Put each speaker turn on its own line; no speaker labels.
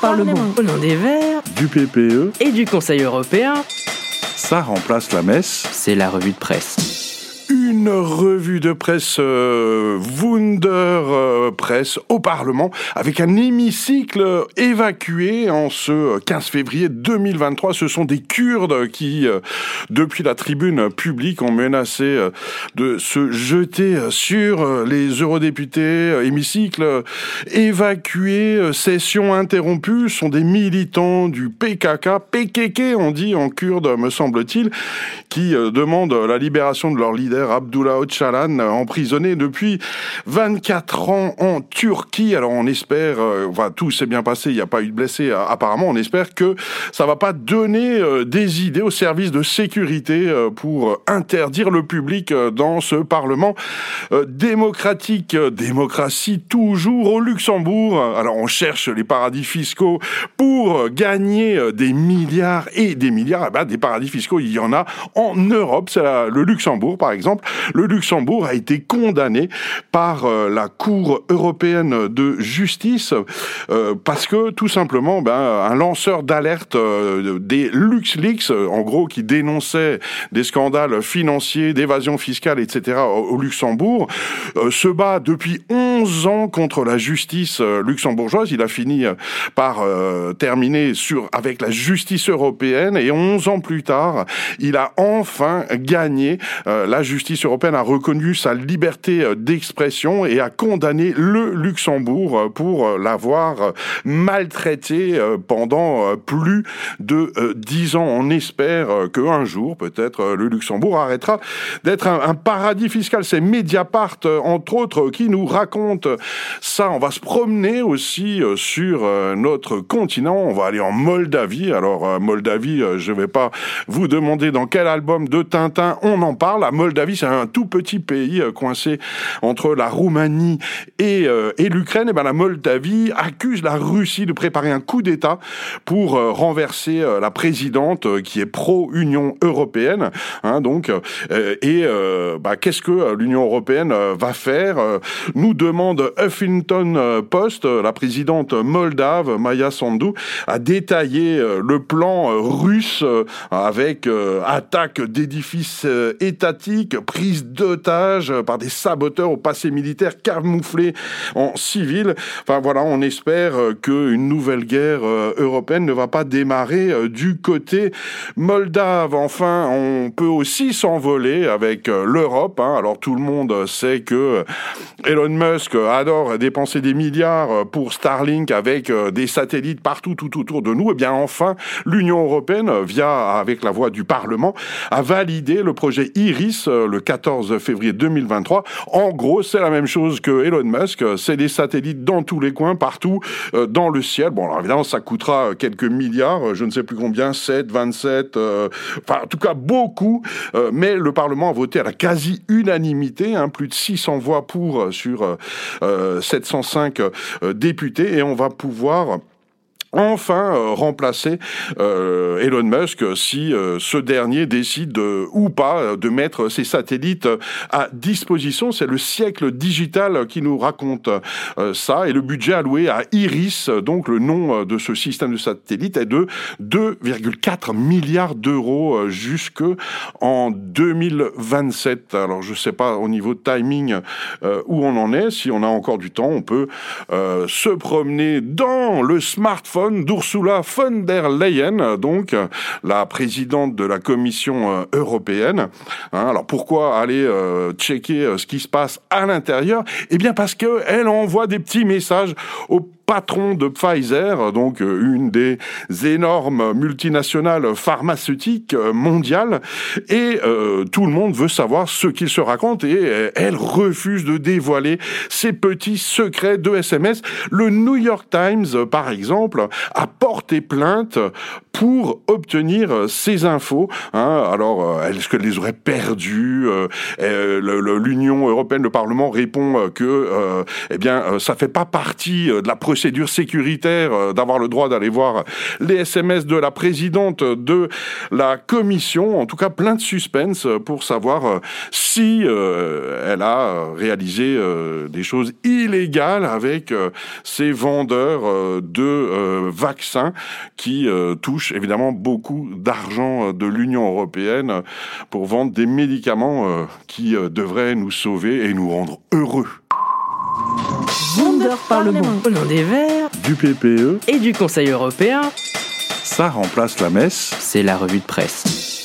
Parlement. Au nom des Verts,
du PPE
et du Conseil européen,
ça remplace la messe.
C'est la revue de presse.
Une revue de presse euh, Wunder euh, Presse au Parlement avec un hémicycle évacué en ce 15 février 2023. Ce sont des Kurdes qui, euh, depuis la tribune publique, ont menacé euh, de se jeter sur les eurodéputés. Hémicycle évacué, session interrompue. Ce sont des militants du PKK, PKK on dit en kurde me semble-t-il, qui demandent la libération de leur leader Abdullah Öcalan, emprisonné depuis 24 ans en Turquie. Alors on espère, euh, tout s'est bien passé, il n'y a pas eu de blessés euh, apparemment, on espère que ça va pas donner euh, des idées aux services de sécurité pour interdire le public dans ce Parlement démocratique. Démocratie toujours au Luxembourg. Alors on cherche les paradis fiscaux pour gagner des milliards et des milliards. Eh ben, des paradis fiscaux, il y en a en Europe. C'est le Luxembourg par exemple le Luxembourg a été condamné par euh, la Cour européenne de justice euh, parce que tout simplement, ben, un lanceur d'alerte euh, des LuxLeaks, en gros, qui dénonçait des scandales financiers, d'évasion fiscale, etc. au Luxembourg, se bat depuis 11 ans contre la justice luxembourgeoise. Il a fini par terminer sur avec la justice européenne et 11 ans plus tard, il a enfin gagné la justice européenne a reconnu sa liberté euh, d'expression et a condamné le Luxembourg euh, pour euh, l'avoir maltraité pendant plus de dix ans. On espère qu'un jour, peut-être, le Luxembourg arrêtera d'être un, paradis fiscal. C'est Mediapart, entre autres, qui nous raconte ça. On va se promener aussi sur notre continent. On va aller en Moldavie. Alors, Moldavie, je ne vais pas vous demander dans quel album de Tintin on en parle. La Moldavie, c'est un tout petit pays euh, coincé entre la Roumanie et, euh, l'Ukraine, et ben la Moldavie accuse la Russie de préparer un coup d'État pour euh, renverser la présidente qui est pro-Union européenne. Hein, donc, et bah, qu'est-ce que l'Union européenne va faire Nous demande Huffington Post, la présidente moldave Maya Sandu a détaillé le plan russe avec attaque d'édifices étatiques, prise d'otages par des saboteurs au passé militaire camouflés en civil. Enfin voilà, on espère qu'une nouvelle guerre euh, européenne ne va pas démarrer euh, du côté moldave. Enfin, on peut aussi s'envoler avec euh, l'Europe. Hein. Alors tout le monde sait que Elon Musk adore dépenser des milliards pour Starlink avec des satellites partout tout autour de nous. Et eh bien enfin, l'Union européenne, via avec la voix du Parlement, a validé le projet Iris le 14 février 2023. En gros, c'est la même chose que Elon Musk. C'est des satellites dans tous les coins, partout, euh, dans le ciel. Bon, alors évidemment, ça coûtera quelques milliards, je ne sais plus combien, 7, 27, euh, enfin, en tout cas, beaucoup. Euh, mais le Parlement a voté à la quasi-unanimité, hein, plus de 600 voix pour sur 705 députés, et on va pouvoir enfin euh, remplacer euh, Elon Musk si euh, ce dernier décide ou pas de mettre ses satellites à disposition. C'est le siècle digital qui nous raconte ça et le budget alloué à Iris, donc le nom de ce système de satellites, est de 2,4 milliards d'euros jusque en 2027. Alors je sais pas au niveau de timing où on en est. Si on a encore du temps, on peut se promener dans le smartphone d'Ursula von der Leyen, donc la présidente de la Commission euh, européenne. Hein, alors pourquoi aller euh, checker euh, ce qui se passe à l'intérieur? Eh bien parce qu'elle envoie des petits messages aux patron de Pfizer, donc euh, une des énormes multinationales pharmaceutiques euh, mondiales, et euh, tout le monde veut savoir ce qu'il se raconte, et elle refuse de dévoiler ses petits secrets de SMS. Le New York Times, par exemple, a porté plainte pour obtenir ces infos. Hein. Alors, est-ce qu'elle les aurait perdues L'Union européenne, le Parlement répond que, eh bien, ça fait pas partie de la procédure procédure sécuritaire, d'avoir le droit d'aller voir les SMS de la présidente de la commission. En tout cas, plein de suspense pour savoir si elle a réalisé des choses illégales avec ces vendeurs de vaccins qui touchent évidemment beaucoup d'argent de l'Union européenne pour vendre des médicaments qui devraient nous sauver et nous rendre heureux.
Wonder Parlement au nom des Verts,
du PPE
et du Conseil européen.
Ça remplace la messe.
C'est la revue de presse.